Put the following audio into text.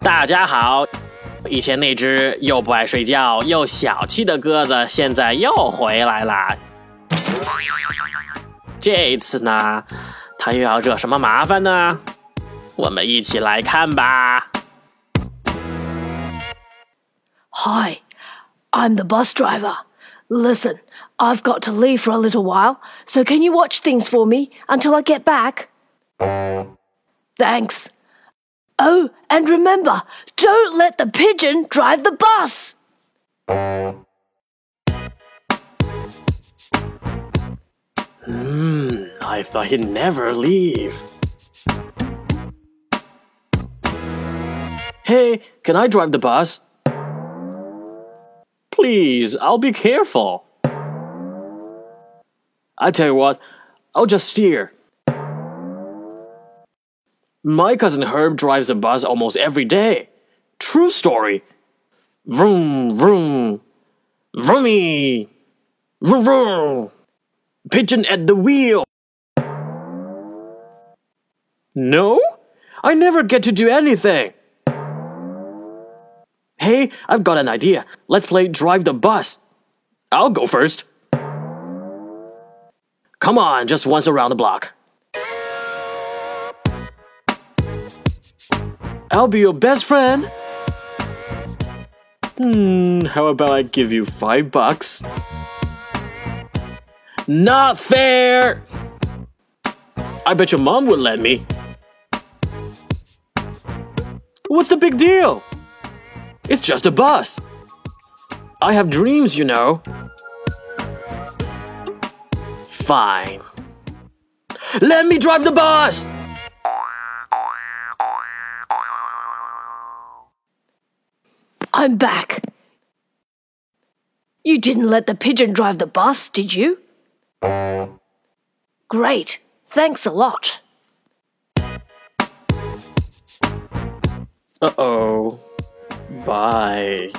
大家好，以前那只又不爱睡觉又小气的鸽子，现在又回来啦。这次呢，它又要惹什么麻烦呢？我们一起来看吧。 Hi, I'm the bus driver. Listen, I've got to leave for a little while, so can you watch things for me until I get back? Thanks. Oh, and remember, don't let the pigeon drive the bus. Hmm, I thought he'd never leave. Hey, can I drive the bus? Please, I'll be careful. I tell you what, I'll just steer. My cousin Herb drives a bus almost every day. True story. Vroom, vroom. Vroomy. Vroom, vroom. Pigeon at the wheel. No? I never get to do anything. Hey, I've got an idea. Let's play Drive the Bus. I'll go first. Come on, just once around the block. I'll be your best friend. Hmm, how about I give you five bucks? Not fair! I bet your mom would let me. What's the big deal? It's just a bus. I have dreams, you know. Fine. Let me drive the bus! I'm back. You didn't let the pigeon drive the bus, did you? Great. Thanks a lot. Uh oh. Bye.